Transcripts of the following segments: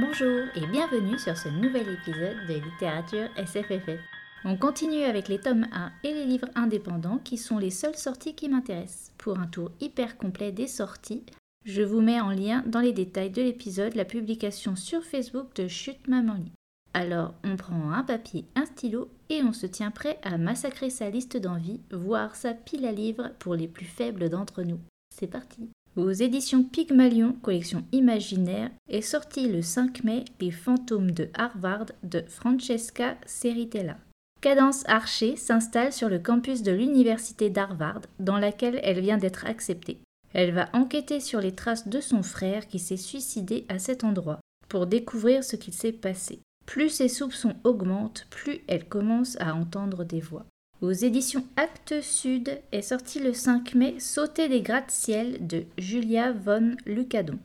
Bonjour et bienvenue sur ce nouvel épisode de littérature SFFF. On continue avec les tomes 1 et les livres indépendants qui sont les seules sorties qui m'intéressent. Pour un tour hyper complet des sorties, je vous mets en lien dans les détails de l'épisode la publication sur Facebook de Chute Maman Lit. Alors on prend un papier, un stylo et on se tient prêt à massacrer sa liste d'envie, voire sa pile à livres pour les plus faibles d'entre nous. C'est parti aux éditions Pygmalion, collection imaginaire, est sorti le 5 mai Les fantômes de Harvard de Francesca Ceritella. Cadence Archer s'installe sur le campus de l'université d'Harvard, dans laquelle elle vient d'être acceptée. Elle va enquêter sur les traces de son frère qui s'est suicidé à cet endroit, pour découvrir ce qu'il s'est passé. Plus ses soupçons augmentent, plus elle commence à entendre des voix. Aux éditions Actes Sud est sorti le 5 mai Sauter des gratte-ciel de Julia von Lucadon.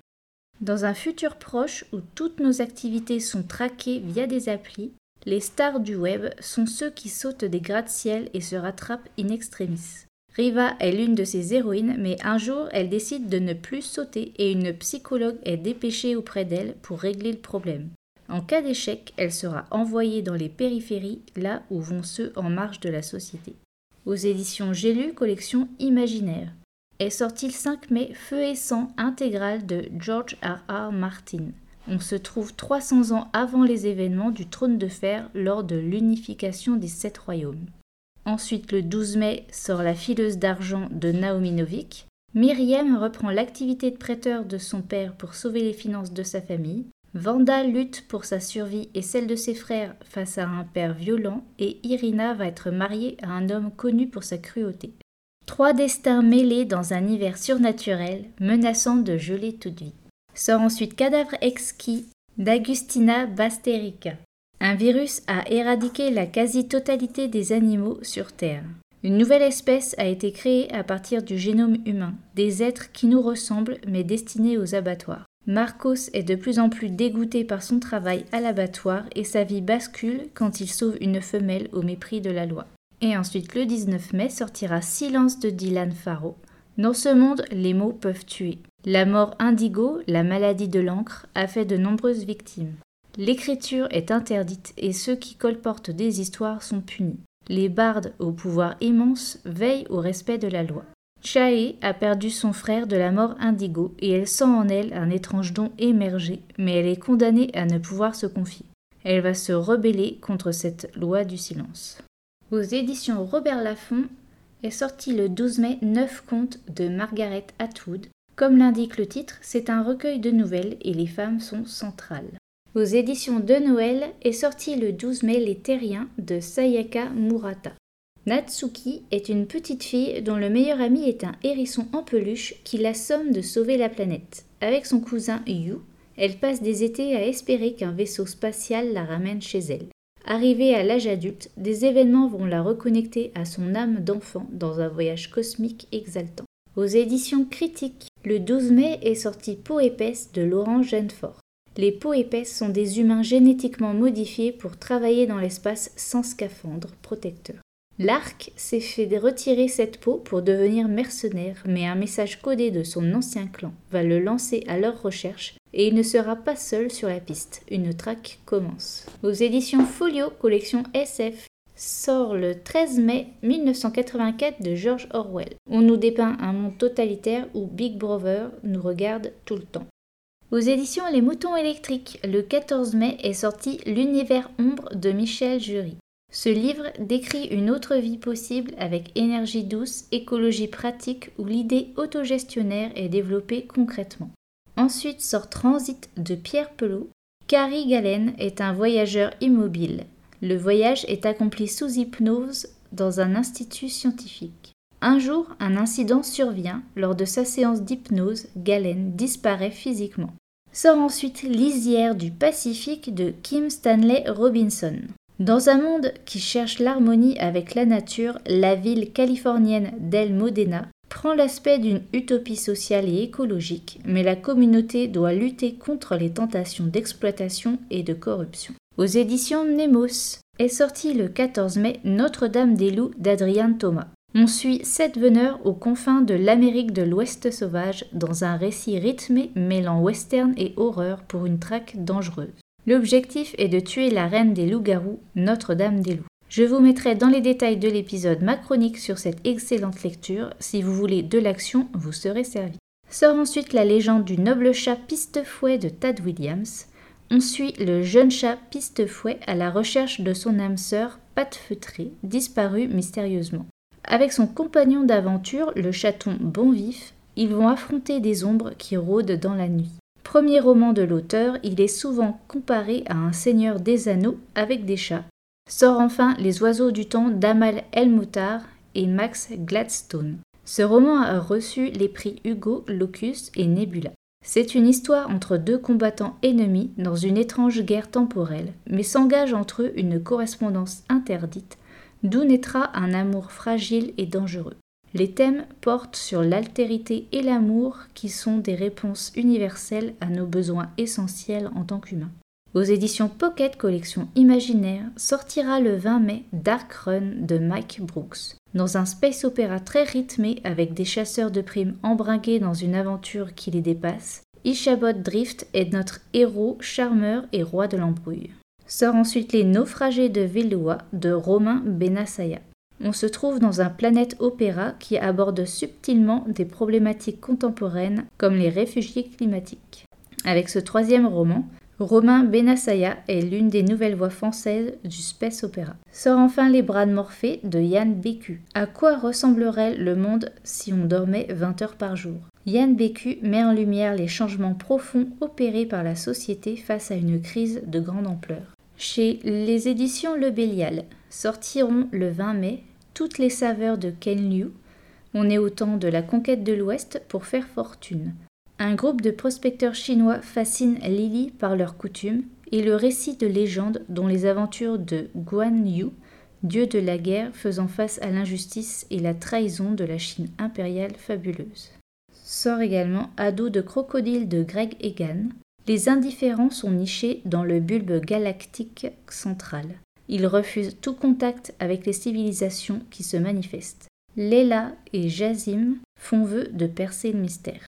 Dans un futur proche où toutes nos activités sont traquées via des applis, les stars du web sont ceux qui sautent des gratte-ciel et se rattrapent in extremis. Riva est l'une de ces héroïnes, mais un jour elle décide de ne plus sauter et une psychologue est dépêchée auprès d'elle pour régler le problème. En cas d'échec, elle sera envoyée dans les périphéries, là où vont ceux en marge de la société. Aux éditions J'ai lu, collection imaginaire. Est sorti le 5 mai Feu et sang intégral de George R. R. Martin. On se trouve 300 ans avant les événements du trône de fer lors de l'unification des sept royaumes. Ensuite, le 12 mai, sort La fileuse d'argent de Naomi Novik. Myriam reprend l'activité de prêteur de son père pour sauver les finances de sa famille. Vanda lutte pour sa survie et celle de ses frères face à un père violent et Irina va être mariée à un homme connu pour sa cruauté. Trois destins mêlés dans un hiver surnaturel menaçant de geler toute vie. Sort ensuite Cadavre exquis d'Agustina Basterica. Un virus a éradiqué la quasi-totalité des animaux sur Terre. Une nouvelle espèce a été créée à partir du génome humain, des êtres qui nous ressemblent mais destinés aux abattoirs. Marcos est de plus en plus dégoûté par son travail à l'abattoir et sa vie bascule quand il sauve une femelle au mépris de la loi. Et ensuite, le 19 mai, sortira Silence de Dylan Farrow. Dans ce monde, les mots peuvent tuer. La mort indigo, la maladie de l'encre, a fait de nombreuses victimes. L'écriture est interdite et ceux qui colportent des histoires sont punis. Les bardes au pouvoir immense veillent au respect de la loi. Chae a perdu son frère de la mort indigo et elle sent en elle un étrange don émerger, mais elle est condamnée à ne pouvoir se confier. Elle va se rebeller contre cette loi du silence. Aux éditions Robert Laffont est sorti le 12 mai neuf contes de Margaret Atwood. Comme l'indique le titre, c'est un recueil de nouvelles et les femmes sont centrales. Aux éditions de Noël est sorti le 12 mai Les Terriens de Sayaka Murata. Natsuki est une petite fille dont le meilleur ami est un hérisson en peluche qui l'assomme de sauver la planète. Avec son cousin Yu, elle passe des étés à espérer qu'un vaisseau spatial la ramène chez elle. Arrivée à l'âge adulte, des événements vont la reconnecter à son âme d'enfant dans un voyage cosmique exaltant. Aux éditions critiques, le 12 mai est sorti Peau épaisse de Laurent Genefort. Les peaux épaisses sont des humains génétiquement modifiés pour travailler dans l'espace sans scaphandre protecteur. L'arc s'est fait retirer cette peau pour devenir mercenaire, mais un message codé de son ancien clan va le lancer à leur recherche et il ne sera pas seul sur la piste. Une traque commence. Aux éditions Folio, collection SF, sort le 13 mai 1984 de George Orwell. On nous dépeint un monde totalitaire où Big Brother nous regarde tout le temps. Aux éditions Les Moutons électriques, le 14 mai est sorti L'univers ombre de Michel Jury. Ce livre décrit une autre vie possible avec énergie douce, écologie pratique où l'idée autogestionnaire est développée concrètement. Ensuite sort Transit de Pierre Pelot. Carrie Galen est un voyageur immobile. Le voyage est accompli sous hypnose dans un institut scientifique. Un jour, un incident survient. Lors de sa séance d'hypnose, Galen disparaît physiquement. Sort ensuite Lisière du Pacifique de Kim Stanley Robinson. Dans un monde qui cherche l'harmonie avec la nature, la ville californienne d'El Modena prend l'aspect d'une utopie sociale et écologique, mais la communauté doit lutter contre les tentations d'exploitation et de corruption. Aux éditions Nemos est sorti le 14 mai Notre-Dame des Loups d'Adrien Thomas. On suit sept veneurs aux confins de l'Amérique de l'Ouest sauvage dans un récit rythmé mêlant western et horreur pour une traque dangereuse. L'objectif est de tuer la reine des loups-garous, Notre-Dame des loups. Je vous mettrai dans les détails de l'épisode ma chronique sur cette excellente lecture. Si vous voulez de l'action, vous serez servi. Sort ensuite la légende du noble chat Pistefouet de Tad Williams. On suit le jeune chat Pistefouet à la recherche de son âme sœur Pat Feutré, disparue mystérieusement. Avec son compagnon d'aventure, le chaton Bonvif, ils vont affronter des ombres qui rôdent dans la nuit. Premier roman de l'auteur, il est souvent comparé à un seigneur des anneaux avec des chats. Sort enfin Les oiseaux du temps d'Amal Elmoutar et Max Gladstone. Ce roman a reçu les prix Hugo, Locus et Nebula. C'est une histoire entre deux combattants ennemis dans une étrange guerre temporelle, mais s'engage entre eux une correspondance interdite, d'où naîtra un amour fragile et dangereux. Les thèmes portent sur l'altérité et l'amour qui sont des réponses universelles à nos besoins essentiels en tant qu'humains. Aux éditions Pocket Collection Imaginaire sortira le 20 mai Dark Run de Mike Brooks. Dans un space opéra très rythmé avec des chasseurs de primes embringués dans une aventure qui les dépasse, Ishabot Drift est notre héros, charmeur et roi de l'embrouille. Sort ensuite Les naufragés de Velua de Romain Benassaya. On se trouve dans un planète opéra qui aborde subtilement des problématiques contemporaines comme les réfugiés climatiques. Avec ce troisième roman, Romain Benassaya est l'une des nouvelles voix françaises du space opéra. Sort enfin Les bras de Morphée de Yann Bécu. À quoi ressemblerait le monde si on dormait 20 heures par jour? Yann Bécu met en lumière les changements profonds opérés par la société face à une crise de grande ampleur. Chez les éditions Le Bélial sortiront le 20 mai toutes les saveurs de Ken Liu. On est au temps de la conquête de l'Ouest pour faire fortune. Un groupe de prospecteurs chinois fascine Lily par leurs coutumes et le récit de légendes dont les aventures de Guan Yu, dieu de la guerre faisant face à l'injustice et la trahison de la Chine impériale fabuleuse. Sort également Ado de crocodile de Greg Egan. Les indifférents sont nichés dans le bulbe galactique central. Ils refusent tout contact avec les civilisations qui se manifestent. Leila et Jazim font vœu de percer le mystère.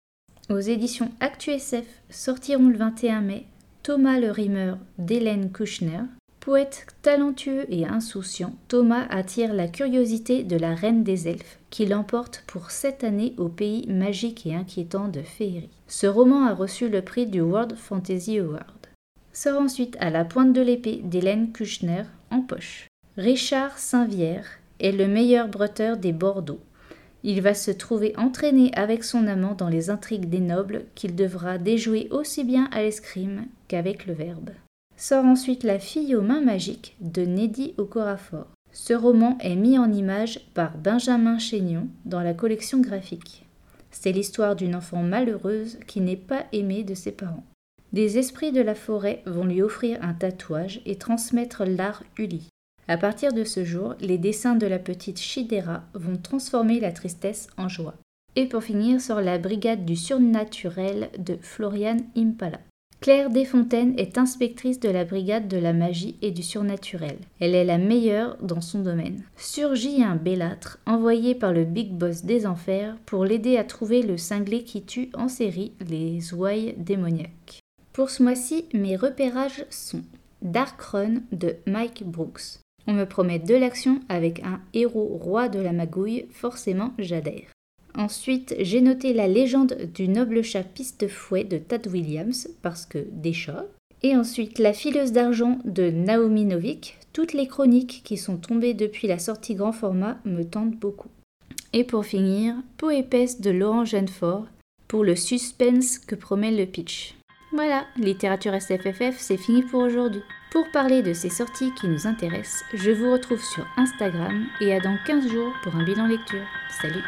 Aux éditions ActuSF sortiront le 21 mai Thomas le rimeur d'Hélène Kushner. Poète talentueux et insouciant, Thomas attire la curiosité de la reine des elfes, qui l'emporte pour sept années au pays magique et inquiétant de Féerie. Ce roman a reçu le prix du World Fantasy Award. Sort ensuite à la pointe de l'épée d'Hélène Kushner en poche. Richard Saint-Vière est le meilleur bretteur des Bordeaux. Il va se trouver entraîné avec son amant dans les intrigues des nobles qu'il devra déjouer aussi bien à l'escrime qu'avec le verbe. Sort ensuite La fille aux mains magiques de Neddy Okorafor. Ce roman est mis en image par Benjamin Chénion dans la collection graphique. C'est l'histoire d'une enfant malheureuse qui n'est pas aimée de ses parents. Des esprits de la forêt vont lui offrir un tatouage et transmettre l'art Uli. À partir de ce jour, les dessins de la petite Shidera vont transformer la tristesse en joie. Et pour finir, sur la brigade du surnaturel de Florian Impala. Claire Desfontaines est inspectrice de la brigade de la magie et du surnaturel. Elle est la meilleure dans son domaine. Surgit un bellâtre envoyé par le Big Boss des Enfers pour l'aider à trouver le cinglé qui tue en série les ouailles démoniaques. Pour ce mois-ci, mes repérages sont Dark Run de Mike Brooks. On me promet de l'action avec un héros roi de la magouille, forcément j'adhère. Ensuite, j'ai noté la légende du noble chat piste-fouet de Tad Williams, parce que des chats. Et ensuite, La fileuse d'argent de Naomi Novik. Toutes les chroniques qui sont tombées depuis la sortie grand format me tentent beaucoup. Et pour finir, Peau épaisse de Laurent Genefort, pour le suspense que promet le pitch. Voilà, littérature SFFF, c'est fini pour aujourd'hui. Pour parler de ces sorties qui nous intéressent, je vous retrouve sur Instagram et à dans 15 jours pour un bilan lecture. Salut